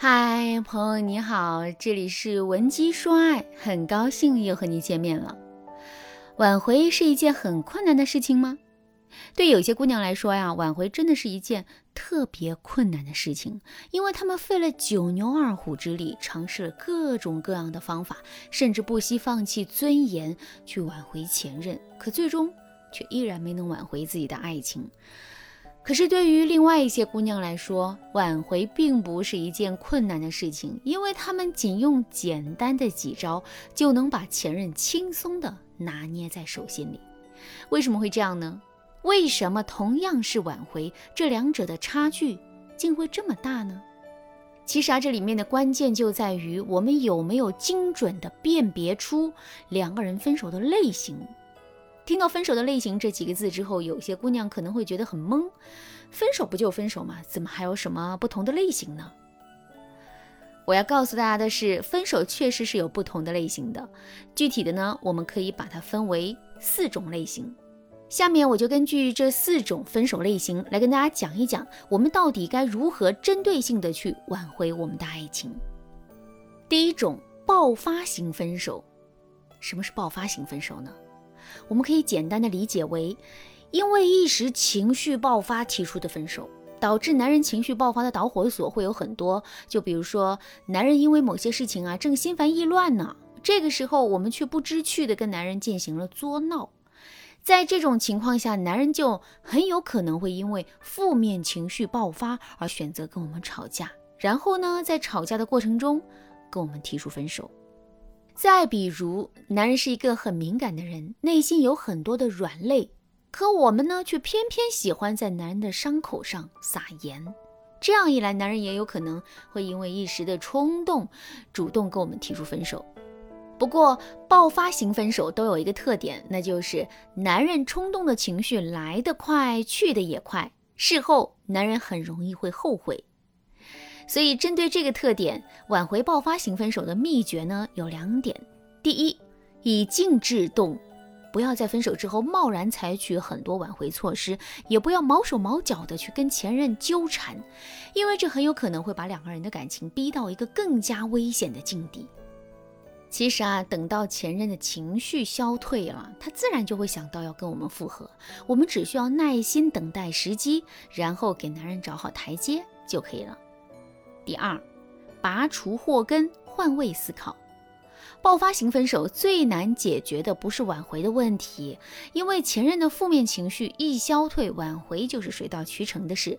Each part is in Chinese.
嗨，朋友你好，这里是文姬说爱，很高兴又和你见面了。挽回是一件很困难的事情吗？对有些姑娘来说呀，挽回真的是一件特别困难的事情，因为她们费了九牛二虎之力，尝试了各种各样的方法，甚至不惜放弃尊严去挽回前任，可最终却依然没能挽回自己的爱情。可是对于另外一些姑娘来说，挽回并不是一件困难的事情，因为她们仅用简单的几招就能把前任轻松的拿捏在手心里。为什么会这样呢？为什么同样是挽回，这两者的差距竟会这么大呢？其实啊，这里面的关键就在于我们有没有精准的辨别出两个人分手的类型。听到“分手的类型”这几个字之后，有些姑娘可能会觉得很懵。分手不就分手吗？怎么还有什么不同的类型呢？我要告诉大家的是，分手确实是有不同的类型的。具体的呢，我们可以把它分为四种类型。下面我就根据这四种分手类型来跟大家讲一讲，我们到底该如何针对性的去挽回我们的爱情。第一种，爆发型分手。什么是爆发型分手呢？我们可以简单的理解为，因为一时情绪爆发提出的分手，导致男人情绪爆发的导火索会有很多。就比如说，男人因为某些事情啊正心烦意乱呢，这个时候我们却不知趣的跟男人进行了作闹，在这种情况下，男人就很有可能会因为负面情绪爆发而选择跟我们吵架，然后呢，在吵架的过程中跟我们提出分手。再比如，男人是一个很敏感的人，内心有很多的软肋，可我们呢，却偏偏喜欢在男人的伤口上撒盐。这样一来，男人也有可能会因为一时的冲动，主动跟我们提出分手。不过，爆发型分手都有一个特点，那就是男人冲动的情绪来得快，去得也快，事后男人很容易会后悔。所以，针对这个特点，挽回爆发型分手的秘诀呢有两点：第一，以静制动，不要在分手之后贸然采取很多挽回措施，也不要毛手毛脚的去跟前任纠缠，因为这很有可能会把两个人的感情逼到一个更加危险的境地。其实啊，等到前任的情绪消退了，他自然就会想到要跟我们复合，我们只需要耐心等待时机，然后给男人找好台阶就可以了。第二，拔除祸根，换位思考。爆发型分手最难解决的不是挽回的问题，因为前任的负面情绪一消退，挽回就是水到渠成的事。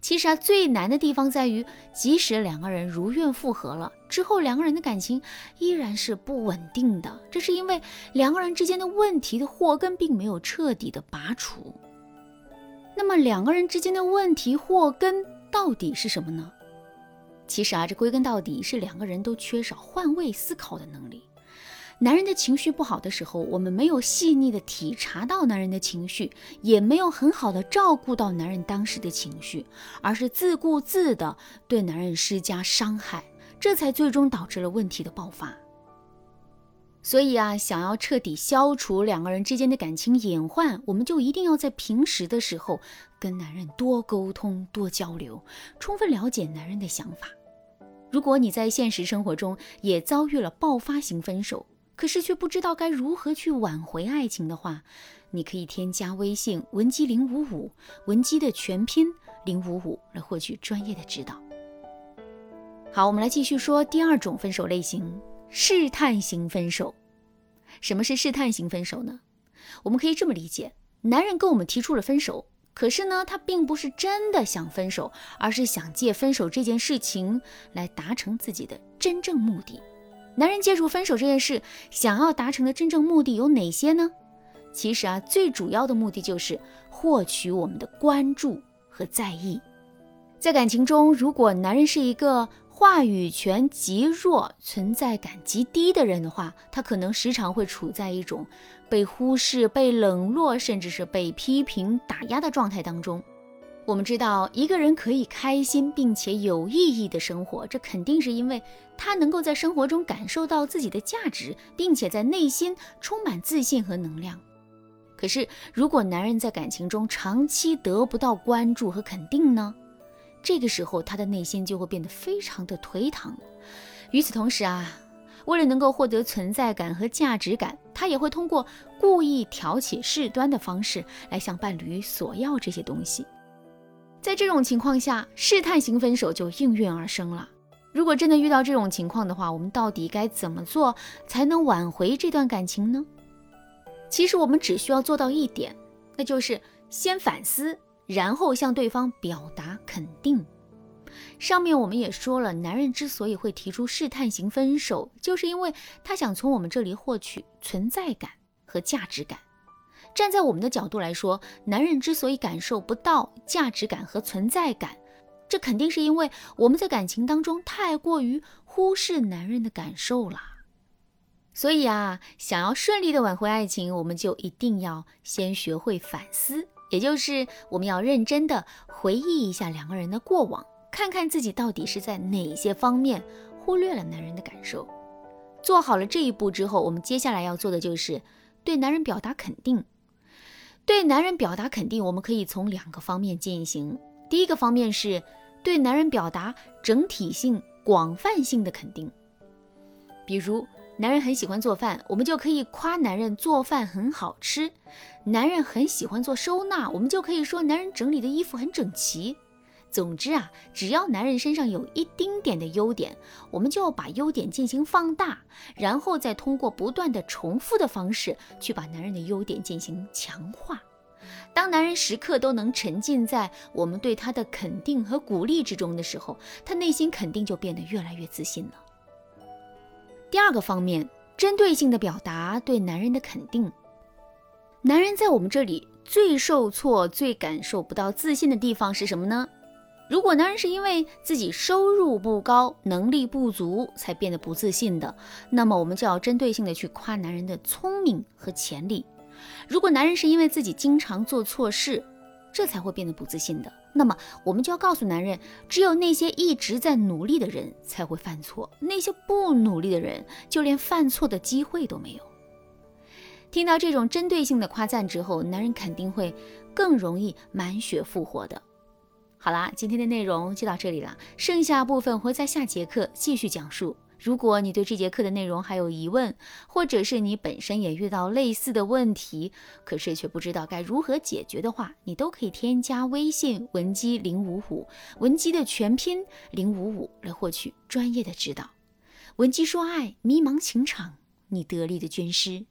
其实啊，最难的地方在于，即使两个人如愿复合了之后，两个人的感情依然是不稳定的。这是因为两个人之间的问题的祸根并没有彻底的拔除。那么，两个人之间的问题祸根到底是什么呢？其实啊，这归根到底是两个人都缺少换位思考的能力。男人的情绪不好的时候，我们没有细腻的体察到男人的情绪，也没有很好的照顾到男人当时的情绪，而是自顾自的对男人施加伤害，这才最终导致了问题的爆发。所以啊，想要彻底消除两个人之间的感情隐患，我们就一定要在平时的时候跟男人多沟通、多交流，充分了解男人的想法。如果你在现实生活中也遭遇了爆发型分手，可是却不知道该如何去挽回爱情的话，你可以添加微信文姬零五五，文姬的全拼零五五，来获取专业的指导。好，我们来继续说第二种分手类型。试探型分手，什么是试探型分手呢？我们可以这么理解：男人跟我们提出了分手，可是呢，他并不是真的想分手，而是想借分手这件事情来达成自己的真正目的。男人借助分手这件事想要达成的真正目的有哪些呢？其实啊，最主要的目的就是获取我们的关注和在意。在感情中，如果男人是一个话语权极弱、存在感极低的人的话，他可能时常会处在一种被忽视、被冷落，甚至是被批评、打压的状态当中。我们知道，一个人可以开心并且有意义的生活，这肯定是因为他能够在生活中感受到自己的价值，并且在内心充满自信和能量。可是，如果男人在感情中长期得不到关注和肯定呢？这个时候他的内心就会变得非常的颓唐。与此同时啊，为了能够获得存在感和价值感，他也会通过故意挑起事端的方式来向伴侣索要这些东西。在这种情况下，试探型分手就应运而生了。如果真的遇到这种情况的话，我们到底该怎么做才能挽回这段感情呢？其实我们只需要做到一点，那就是先反思，然后向对方表达肯定。上面我们也说了，男人之所以会提出试探型分手，就是因为他想从我们这里获取存在感和价值感。站在我们的角度来说，男人之所以感受不到价值感和存在感，这肯定是因为我们在感情当中太过于忽视男人的感受了。所以啊，想要顺利的挽回爱情，我们就一定要先学会反思，也就是我们要认真的回忆一下两个人的过往，看看自己到底是在哪些方面忽略了男人的感受。做好了这一步之后，我们接下来要做的就是对男人表达肯定。对男人表达肯定，我们可以从两个方面进行。第一个方面是对男人表达整体性、广泛性的肯定，比如男人很喜欢做饭，我们就可以夸男人做饭很好吃；男人很喜欢做收纳，我们就可以说男人整理的衣服很整齐。总之啊，只要男人身上有一丁点的优点，我们就要把优点进行放大，然后再通过不断的重复的方式去把男人的优点进行强化。当男人时刻都能沉浸在我们对他的肯定和鼓励之中的时候，他内心肯定就变得越来越自信了。第二个方面，针对性的表达对男人的肯定。男人在我们这里最受挫、最感受不到自信的地方是什么呢？如果男人是因为自己收入不高、能力不足才变得不自信的，那么我们就要针对性的去夸男人的聪明和潜力。如果男人是因为自己经常做错事，这才会变得不自信的，那么我们就要告诉男人，只有那些一直在努力的人才会犯错，那些不努力的人就连犯错的机会都没有。听到这种针对性的夸赞之后，男人肯定会更容易满血复活的。好啦，今天的内容就到这里了，剩下部分会在下节课继续讲述。如果你对这节课的内容还有疑问，或者是你本身也遇到类似的问题，可是却不知道该如何解决的话，你都可以添加微信文姬零五五，文姬的全拼零五五来获取专业的指导。文姬说爱，迷茫情场，你得力的军师。